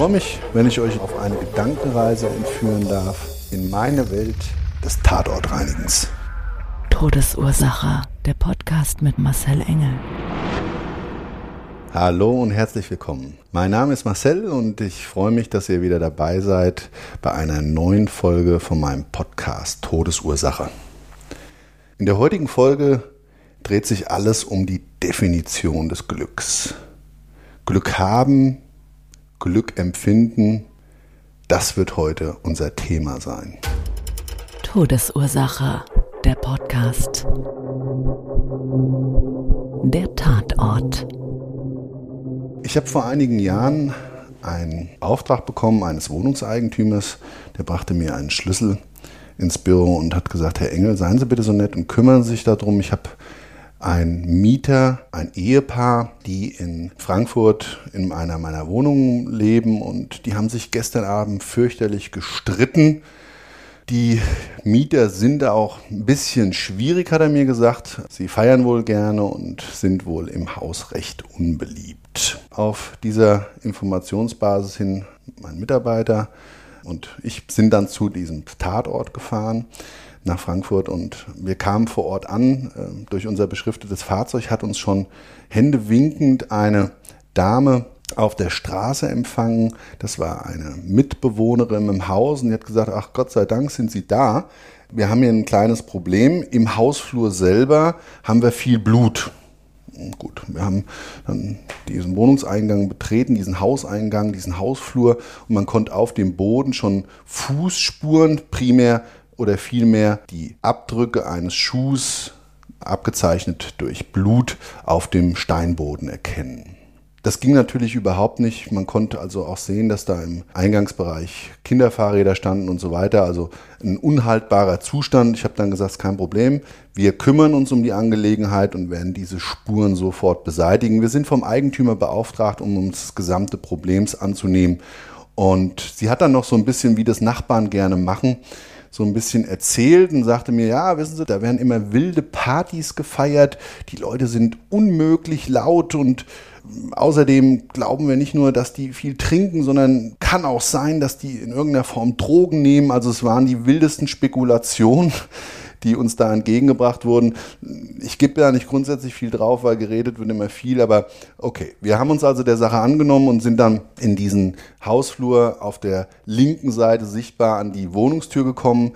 Ich freue mich, wenn ich euch auf eine Gedankenreise entführen darf in meine Welt des Tatortreinigens. Todesursache. Der Podcast mit Marcel Engel. Hallo und herzlich willkommen. Mein Name ist Marcel und ich freue mich, dass ihr wieder dabei seid bei einer neuen Folge von meinem Podcast Todesursache. In der heutigen Folge dreht sich alles um die Definition des Glücks. Glück haben, Glück empfinden, das wird heute unser Thema sein. Todesursache. Der Podcast. Der Tatort. Ich habe vor einigen Jahren einen Auftrag bekommen eines Wohnungseigentümers, der brachte mir einen Schlüssel ins Büro und hat gesagt, Herr Engel, seien Sie bitte so nett und kümmern Sie sich darum. Ich habe einen Mieter, ein Ehepaar, die in Frankfurt in einer meiner Wohnungen leben und die haben sich gestern Abend fürchterlich gestritten. Die Mieter sind auch ein bisschen schwierig, hat er mir gesagt. Sie feiern wohl gerne und sind wohl im Haus recht unbeliebt. Auf dieser Informationsbasis hin mein Mitarbeiter und ich sind dann zu diesem Tatort gefahren nach Frankfurt und wir kamen vor Ort an. Äh, durch unser beschriftetes Fahrzeug hat uns schon händewinkend eine Dame auf der Straße empfangen. Das war eine Mitbewohnerin im Haus und die hat gesagt, ach Gott sei Dank sind Sie da. Wir haben hier ein kleines Problem. Im Hausflur selber haben wir viel Blut. Gut, wir haben dann diesen Wohnungseingang betreten, diesen Hauseingang, diesen Hausflur und man konnte auf dem Boden schon Fußspuren primär oder vielmehr die Abdrücke eines Schuhs, abgezeichnet durch Blut, auf dem Steinboden erkennen. Das ging natürlich überhaupt nicht. Man konnte also auch sehen, dass da im Eingangsbereich Kinderfahrräder standen und so weiter. Also ein unhaltbarer Zustand. Ich habe dann gesagt, kein Problem. Wir kümmern uns um die Angelegenheit und werden diese Spuren sofort beseitigen. Wir sind vom Eigentümer beauftragt, um uns des gesamte Problems anzunehmen. Und sie hat dann noch so ein bisschen, wie das Nachbarn gerne machen, so ein bisschen erzählt und sagte mir, ja, wissen Sie, da werden immer wilde Partys gefeiert, die Leute sind unmöglich laut und Außerdem glauben wir nicht nur, dass die viel trinken, sondern kann auch sein, dass die in irgendeiner Form Drogen nehmen. Also es waren die wildesten Spekulationen, die uns da entgegengebracht wurden. Ich gebe da nicht grundsätzlich viel drauf, weil geredet wird immer viel, aber okay. Wir haben uns also der Sache angenommen und sind dann in diesen Hausflur auf der linken Seite sichtbar an die Wohnungstür gekommen.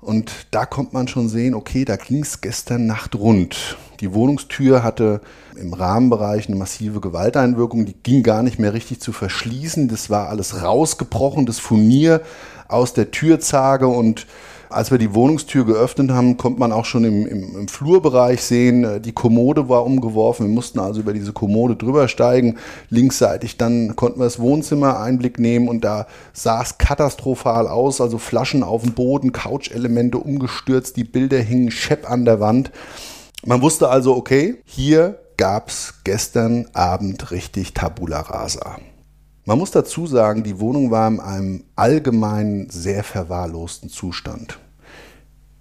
Und da kommt man schon sehen, okay, da ging es gestern Nacht rund. Die Wohnungstür hatte im Rahmenbereich eine massive Gewalteinwirkung, die ging gar nicht mehr richtig zu verschließen. Das war alles rausgebrochen, das Furnier aus der Türzage und als wir die Wohnungstür geöffnet haben, konnte man auch schon im, im, im, Flurbereich sehen, äh, die Kommode war umgeworfen. Wir mussten also über diese Kommode drüber steigen. Linksseitig dann konnten wir das Wohnzimmer Einblick nehmen und da sah es katastrophal aus. Also Flaschen auf dem Boden, Couchelemente umgestürzt, die Bilder hingen schepp an der Wand. Man wusste also, okay, hier gab es gestern Abend richtig Tabula Rasa. Man muss dazu sagen, die Wohnung war in einem allgemein sehr verwahrlosten Zustand.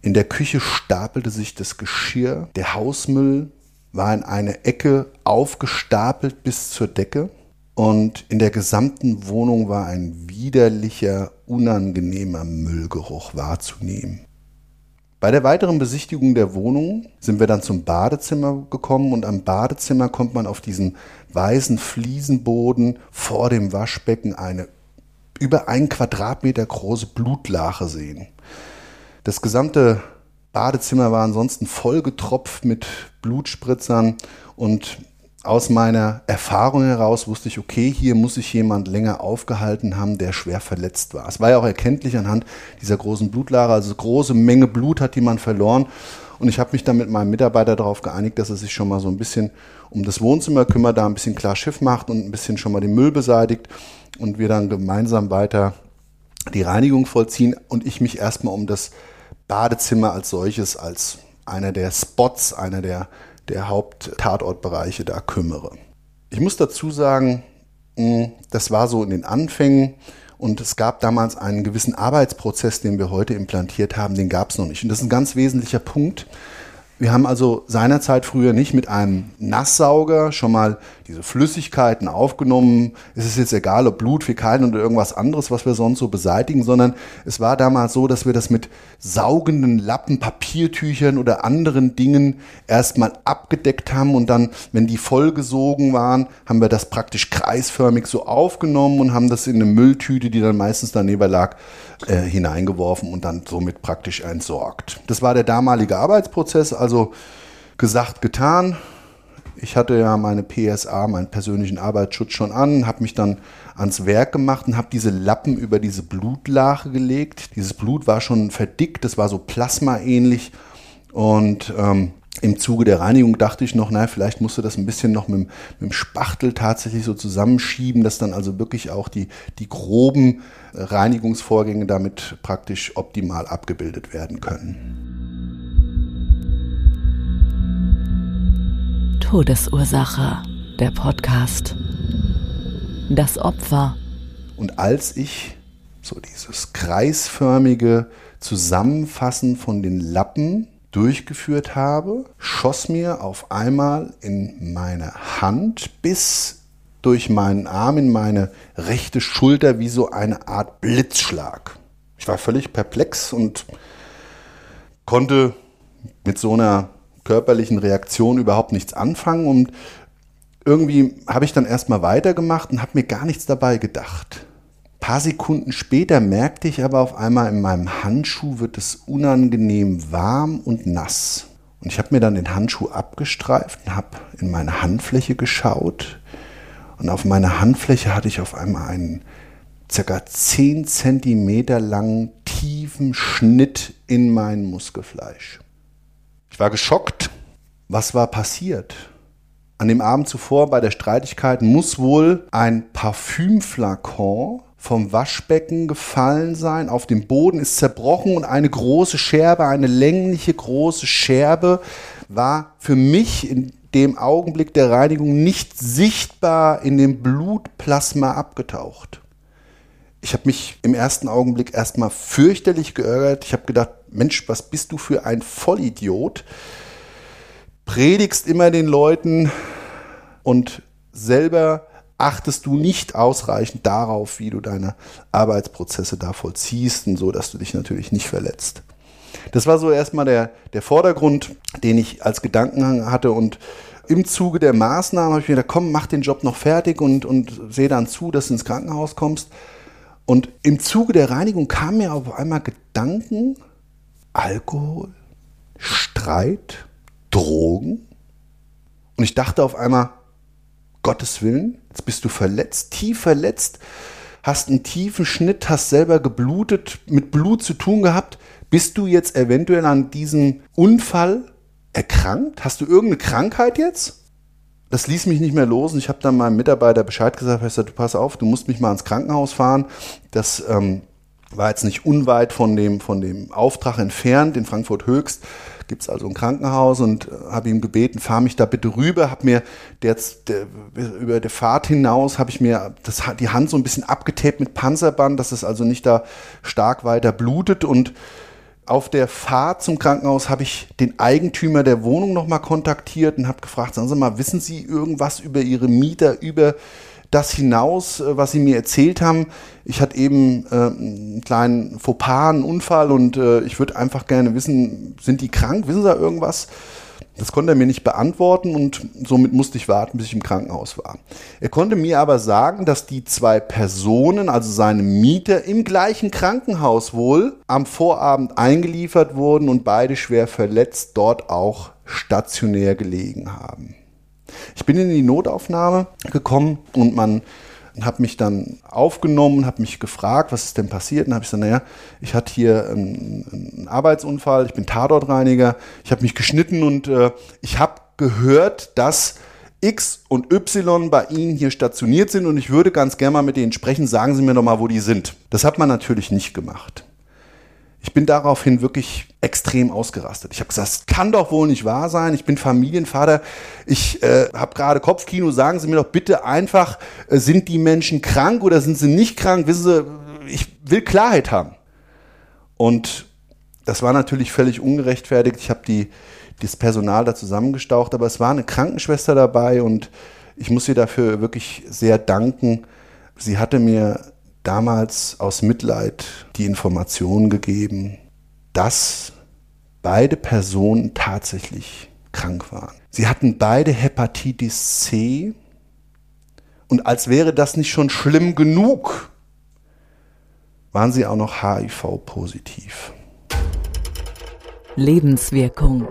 In der Küche stapelte sich das Geschirr, der Hausmüll war in eine Ecke aufgestapelt bis zur Decke und in der gesamten Wohnung war ein widerlicher, unangenehmer Müllgeruch wahrzunehmen. Bei der weiteren Besichtigung der Wohnung sind wir dann zum Badezimmer gekommen und am Badezimmer kommt man auf diesen weißen Fliesenboden vor dem Waschbecken eine über einen Quadratmeter große Blutlache sehen. Das gesamte Badezimmer war ansonsten vollgetropft mit Blutspritzern und aus meiner Erfahrung heraus wusste ich, okay, hier muss sich jemand länger aufgehalten haben, der schwer verletzt war. Es war ja auch erkenntlich anhand dieser großen Blutlache, also große Menge Blut hat jemand verloren. Und ich habe mich dann mit meinem Mitarbeiter darauf geeinigt, dass er sich schon mal so ein bisschen um das Wohnzimmer kümmert, da ein bisschen klar Schiff macht und ein bisschen schon mal den Müll beseitigt und wir dann gemeinsam weiter die Reinigung vollziehen und ich mich erstmal um das Badezimmer als solches, als einer der Spots, einer der der Haupttatortbereiche da kümmere. Ich muss dazu sagen, das war so in den Anfängen und es gab damals einen gewissen Arbeitsprozess, den wir heute implantiert haben, den gab es noch nicht. Und das ist ein ganz wesentlicher Punkt, wir haben also seinerzeit früher nicht mit einem Nasssauger schon mal diese Flüssigkeiten aufgenommen. Es ist jetzt egal, ob Blut, Fäkalien oder irgendwas anderes, was wir sonst so beseitigen, sondern es war damals so, dass wir das mit saugenden Lappen, Papiertüchern oder anderen Dingen erstmal abgedeckt haben und dann, wenn die vollgesogen waren, haben wir das praktisch kreisförmig so aufgenommen und haben das in eine Mülltüte, die dann meistens daneben lag, äh, hineingeworfen und dann somit praktisch entsorgt. Das war der damalige Arbeitsprozess, gesagt, getan. Ich hatte ja meine PSA, meinen persönlichen Arbeitsschutz schon an, habe mich dann ans Werk gemacht und habe diese Lappen über diese Blutlache gelegt. Dieses Blut war schon verdickt, das war so plasmaähnlich und ähm, im Zuge der Reinigung dachte ich noch, naja, vielleicht musst du das ein bisschen noch mit, mit dem Spachtel tatsächlich so zusammenschieben, dass dann also wirklich auch die, die groben Reinigungsvorgänge damit praktisch optimal abgebildet werden können. Todesursache, der Podcast. Das Opfer. Und als ich so dieses kreisförmige Zusammenfassen von den Lappen durchgeführt habe, schoss mir auf einmal in meine Hand bis durch meinen Arm in meine rechte Schulter wie so eine Art Blitzschlag. Ich war völlig perplex und konnte mit so einer körperlichen Reaktion überhaupt nichts anfangen und irgendwie habe ich dann erstmal weitergemacht und habe mir gar nichts dabei gedacht. Ein paar Sekunden später merkte ich aber auf einmal in meinem Handschuh wird es unangenehm warm und nass. Und ich habe mir dann den Handschuh abgestreift und habe in meine Handfläche geschaut. Und auf meiner Handfläche hatte ich auf einmal einen circa 10 Zentimeter langen, tiefen Schnitt in mein Muskelfleisch. Ich war geschockt. Was war passiert? An dem Abend zuvor bei der Streitigkeit muss wohl ein Parfümflakon vom Waschbecken gefallen sein, auf dem Boden ist zerbrochen und eine große Scherbe, eine längliche große Scherbe war für mich in dem Augenblick der Reinigung nicht sichtbar in dem Blutplasma abgetaucht. Ich habe mich im ersten Augenblick erstmal fürchterlich geärgert. Ich habe gedacht, Mensch, was bist du für ein Vollidiot? Predigst immer den Leuten und selber achtest du nicht ausreichend darauf, wie du deine Arbeitsprozesse da vollziehst und so, dass du dich natürlich nicht verletzt. Das war so erstmal der, der Vordergrund, den ich als Gedanken hatte und im Zuge der Maßnahmen habe ich mir gedacht, komm, mach den Job noch fertig und, und sehe dann zu, dass du ins Krankenhaus kommst. Und im Zuge der Reinigung kamen mir auf einmal Gedanken, Alkohol, Streit, Drogen. Und ich dachte auf einmal, Gottes Willen, jetzt bist du verletzt, tief verletzt, hast einen tiefen Schnitt, hast selber geblutet, mit Blut zu tun gehabt. Bist du jetzt eventuell an diesem Unfall erkrankt? Hast du irgendeine Krankheit jetzt? das ließ mich nicht mehr los und ich habe dann meinem Mitarbeiter Bescheid gesagt, ich gesagt, du pass auf, du musst mich mal ins Krankenhaus fahren. Das ähm, war jetzt nicht unweit von dem, von dem Auftrag entfernt, in Frankfurt Höchst gibt es also ein Krankenhaus und äh, habe ihm gebeten, fahr mich da bitte rüber, habe mir jetzt der, über der Fahrt hinaus habe ich mir das, die Hand so ein bisschen abgetaped mit Panzerband, dass es also nicht da stark weiter blutet und auf der Fahrt zum Krankenhaus habe ich den Eigentümer der Wohnung nochmal kontaktiert und habe gefragt, sagen Sie mal, wissen Sie irgendwas über Ihre Mieter, über das hinaus, äh, was Sie mir erzählt haben. Ich hatte eben äh, einen kleinen Fauxpas, einen Unfall und äh, ich würde einfach gerne wissen, sind die krank? Wissen Sie da irgendwas? Das konnte er mir nicht beantworten und somit musste ich warten, bis ich im Krankenhaus war. Er konnte mir aber sagen, dass die zwei Personen, also seine Mieter, im gleichen Krankenhaus wohl am Vorabend eingeliefert wurden und beide schwer verletzt dort auch stationär gelegen haben. Ich bin in die Notaufnahme gekommen und man hat mich dann aufgenommen, hat mich gefragt, was ist denn passiert? Und habe ich gesagt, naja, ich hatte hier einen, einen Arbeitsunfall, ich bin Tatortreiniger, ich habe mich geschnitten und äh, ich habe gehört, dass X und Y bei Ihnen hier stationiert sind und ich würde ganz gerne mal mit denen sprechen. Sagen Sie mir doch mal, wo die sind. Das hat man natürlich nicht gemacht. Ich bin daraufhin wirklich extrem ausgerastet. Ich habe gesagt, das kann doch wohl nicht wahr sein. Ich bin Familienvater. Ich äh, habe gerade Kopfkino. Sagen Sie mir doch bitte einfach, äh, sind die Menschen krank oder sind sie nicht krank? Wissen Sie, ich will Klarheit haben. Und das war natürlich völlig ungerechtfertigt. Ich habe die, das Personal da zusammengestaucht, aber es war eine Krankenschwester dabei und ich muss ihr dafür wirklich sehr danken. Sie hatte mir damals aus Mitleid die Information gegeben, dass beide Personen tatsächlich krank waren. Sie hatten beide Hepatitis C und als wäre das nicht schon schlimm genug, waren sie auch noch HIV-positiv. Lebenswirkung.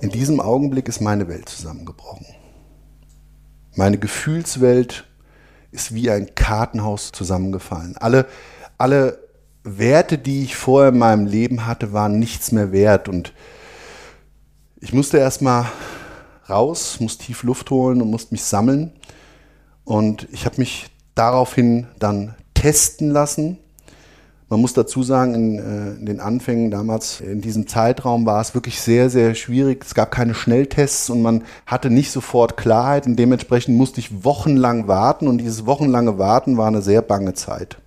In diesem Augenblick ist meine Welt zusammengebrochen. Meine Gefühlswelt ist wie ein Kartenhaus zusammengefallen. Alle, alle Werte, die ich vorher in meinem Leben hatte, waren nichts mehr wert. Und ich musste erstmal raus, musste tief Luft holen und musste mich sammeln. Und ich habe mich daraufhin dann testen lassen man muss dazu sagen, in, äh, in, den Anfängen damals, in diesem Zeitraum war es wirklich sehr, sehr schwierig. Es gab keine Schnelltests und man hatte nicht sofort Klarheit und dementsprechend musste ich wochenlang warten und dieses wochenlange Warten war eine sehr bange Zeit.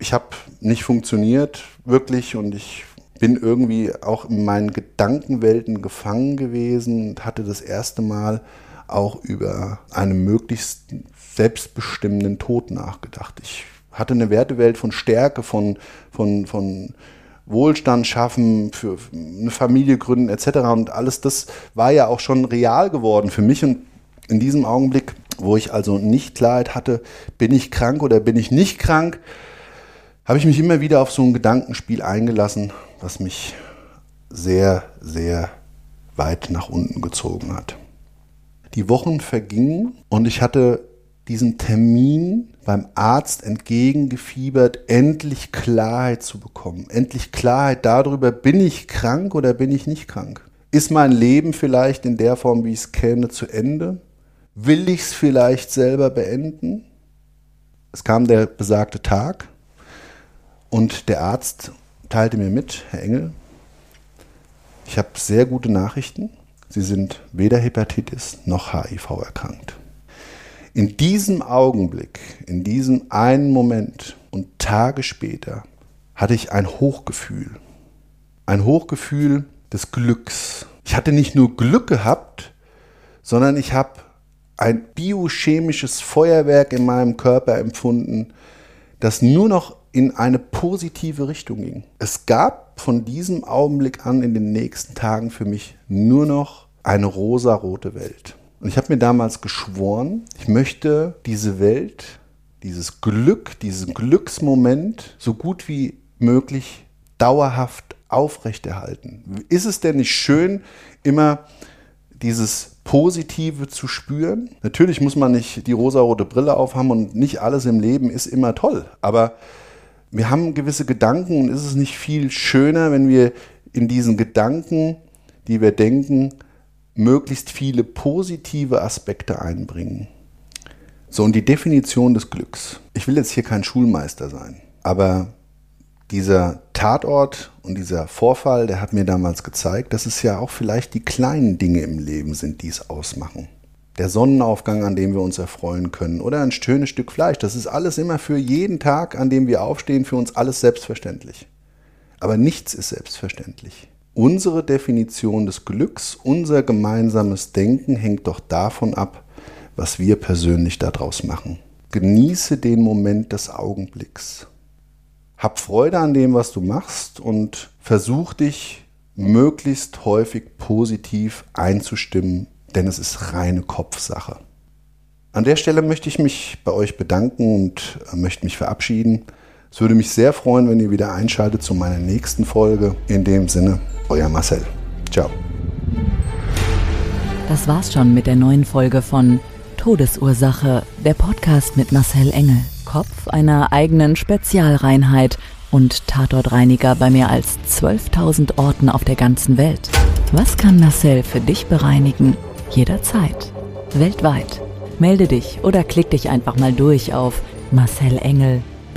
Ich habe nicht funktioniert, wirklich, und ich bin irgendwie auch in meinen Gedankenwelten gefangen gewesen und hatte das erste Mal auch über einen möglichst selbstbestimmenden Tod nachgedacht. Ich hatte eine Wertewelt von Stärke, von, von, von Wohlstand schaffen, für eine Familie gründen etc. Und alles das war ja auch schon real geworden für mich. Und in diesem Augenblick, wo ich also nicht Klarheit hatte, bin ich krank oder bin ich nicht krank, habe ich mich immer wieder auf so ein Gedankenspiel eingelassen, was mich sehr, sehr weit nach unten gezogen hat. Die Wochen vergingen und ich hatte diesen Termin beim Arzt entgegengefiebert, endlich Klarheit zu bekommen. Endlich Klarheit darüber, bin ich krank oder bin ich nicht krank? Ist mein Leben vielleicht in der Form, wie ich es kenne, zu Ende? Will ich es vielleicht selber beenden? Es kam der besagte Tag und der Arzt teilte mir mit, Herr Engel, ich habe sehr gute Nachrichten. Sie sind weder Hepatitis noch HIV erkrankt. In diesem Augenblick, in diesem einen Moment und Tage später hatte ich ein Hochgefühl. Ein Hochgefühl des Glücks. Ich hatte nicht nur Glück gehabt, sondern ich habe ein biochemisches Feuerwerk in meinem Körper empfunden, das nur noch in eine positive Richtung ging. Es gab von diesem Augenblick an in den nächsten Tagen für mich nur noch eine rosarote Welt. Und ich habe mir damals geschworen, ich möchte diese Welt, dieses Glück, diesen Glücksmoment so gut wie möglich dauerhaft aufrechterhalten. Ist es denn nicht schön, immer dieses Positive zu spüren? Natürlich muss man nicht die rosarote Brille aufhaben und nicht alles im Leben ist immer toll. Aber wir haben gewisse Gedanken und ist es nicht viel schöner, wenn wir in diesen Gedanken, die wir denken, möglichst viele positive Aspekte einbringen. So, und die Definition des Glücks. Ich will jetzt hier kein Schulmeister sein, aber dieser Tatort und dieser Vorfall, der hat mir damals gezeigt, dass es ja auch vielleicht die kleinen Dinge im Leben sind, die es ausmachen. Der Sonnenaufgang, an dem wir uns erfreuen können, oder ein schönes Stück Fleisch, das ist alles immer für jeden Tag, an dem wir aufstehen, für uns alles selbstverständlich. Aber nichts ist selbstverständlich. Unsere Definition des Glücks, unser gemeinsames Denken hängt doch davon ab, was wir persönlich daraus machen. Genieße den Moment des Augenblicks. Hab Freude an dem, was du machst und versuch dich möglichst häufig positiv einzustimmen, denn es ist reine Kopfsache. An der Stelle möchte ich mich bei euch bedanken und möchte mich verabschieden. Es würde mich sehr freuen, wenn ihr wieder einschaltet zu meiner nächsten Folge. In dem Sinne, euer Marcel. Ciao. Das war's schon mit der neuen Folge von Todesursache, der Podcast mit Marcel Engel, Kopf einer eigenen Spezialreinheit und Tatortreiniger bei mehr als 12.000 Orten auf der ganzen Welt. Was kann Marcel für dich bereinigen? Jederzeit. Weltweit. Melde dich oder klick dich einfach mal durch auf